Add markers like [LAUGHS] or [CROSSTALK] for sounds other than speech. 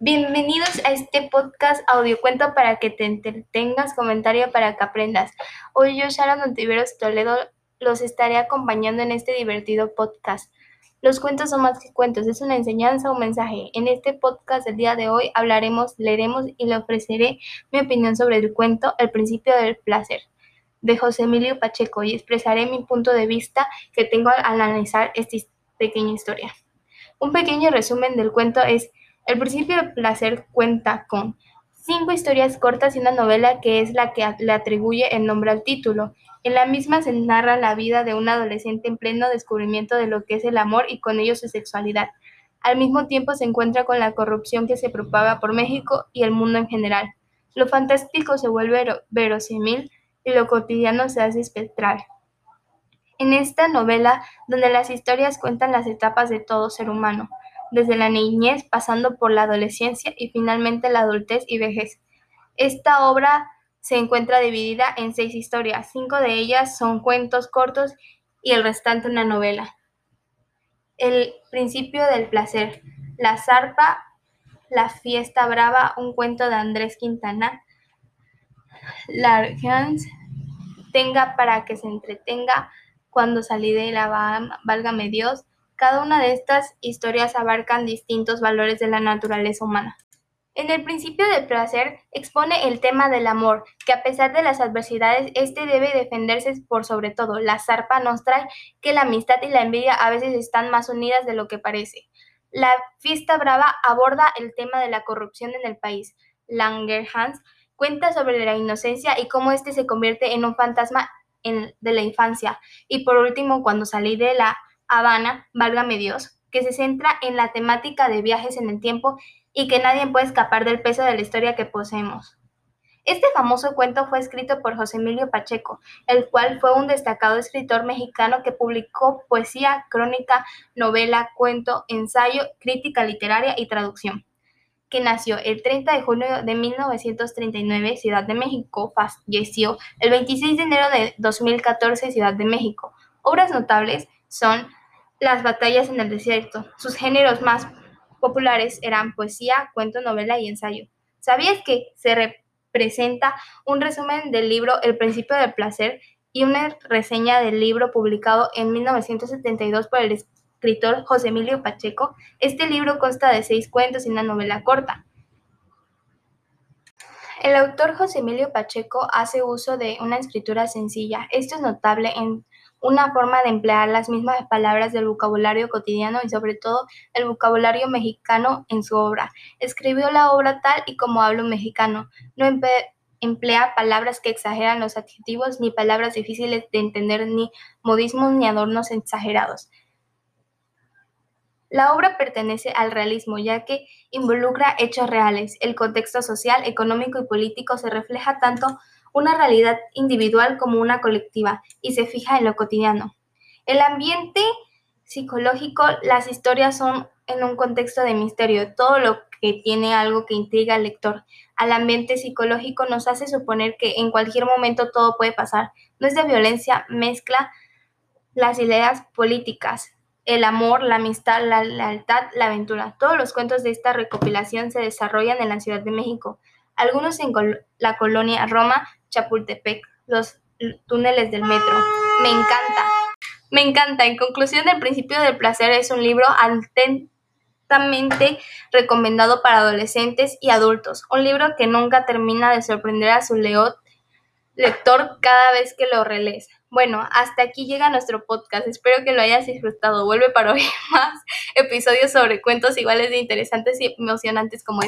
Bienvenidos a este podcast audiocuento para que te entretengas, comentario para que aprendas. Hoy yo, Sharon Ontiveros Toledo, los estaré acompañando en este divertido podcast. Los cuentos son más que cuentos, es una enseñanza o un mensaje. En este podcast del día de hoy hablaremos, leeremos y le ofreceré mi opinión sobre el cuento El principio del placer de José Emilio Pacheco y expresaré mi punto de vista que tengo al analizar esta pequeña historia. Un pequeño resumen del cuento es el principio del placer cuenta con cinco historias cortas y una novela que es la que le atribuye el nombre al título. En la misma se narra la vida de un adolescente en pleno descubrimiento de lo que es el amor y con ello su sexualidad. Al mismo tiempo se encuentra con la corrupción que se propaga por México y el mundo en general. Lo fantástico se vuelve verosímil y lo cotidiano se hace espectral. En esta novela, donde las historias cuentan las etapas de todo ser humano, desde la niñez pasando por la adolescencia y finalmente la adultez y vejez. Esta obra se encuentra dividida en seis historias, cinco de ellas son cuentos cortos y el restante una novela. El principio del placer, La zarpa, La fiesta brava, un cuento de Andrés Quintana, Largans, Tenga para que se entretenga, Cuando salí de la válgame Dios, cada una de estas historias abarcan distintos valores de la naturaleza humana. En el principio del placer expone el tema del amor, que a pesar de las adversidades, este debe defenderse por sobre todo. La zarpa nos trae que la amistad y la envidia a veces están más unidas de lo que parece. La fiesta brava aborda el tema de la corrupción en el país. Langerhans cuenta sobre la inocencia y cómo éste se convierte en un fantasma de la infancia. Y por último, cuando salí de la Habana, válgame Dios, que se centra en la temática de viajes en el tiempo y que nadie puede escapar del peso de la historia que poseemos. Este famoso cuento fue escrito por José Emilio Pacheco, el cual fue un destacado escritor mexicano que publicó poesía, crónica, novela, cuento, ensayo, crítica literaria y traducción, que nació el 30 de junio de 1939, Ciudad de México, falleció el 26 de enero de 2014, Ciudad de México. Obras notables son las batallas en el desierto. Sus géneros más populares eran poesía, cuento, novela y ensayo. ¿Sabías que se representa un resumen del libro El principio del placer y una reseña del libro publicado en 1972 por el escritor José Emilio Pacheco? Este libro consta de seis cuentos y una novela corta. El autor José Emilio Pacheco hace uso de una escritura sencilla. Esto es notable en una forma de emplear las mismas palabras del vocabulario cotidiano y sobre todo el vocabulario mexicano en su obra. Escribió la obra tal y como hablo mexicano. No emplea palabras que exageran los adjetivos, ni palabras difíciles de entender, ni modismos ni adornos exagerados. La obra pertenece al realismo, ya que involucra hechos reales. El contexto social, económico y político se refleja tanto una realidad individual como una colectiva y se fija en lo cotidiano. El ambiente psicológico, las historias son en un contexto de misterio, todo lo que tiene algo que intriga al lector. Al ambiente psicológico nos hace suponer que en cualquier momento todo puede pasar. No es de violencia, mezcla las ideas políticas, el amor, la amistad, la lealtad, la aventura. Todos los cuentos de esta recopilación se desarrollan en la Ciudad de México, algunos en la colonia Roma, Chapultepec, los túneles del metro. Me encanta. Me encanta. En conclusión, El principio del placer es un libro atentamente recomendado para adolescentes y adultos. Un libro que nunca termina de sorprender a su lector cada vez que lo relees. Bueno, hasta aquí llega nuestro podcast. Espero que lo hayas disfrutado. Vuelve para [LAUGHS] oír más episodios sobre cuentos iguales de interesantes y emocionantes como este.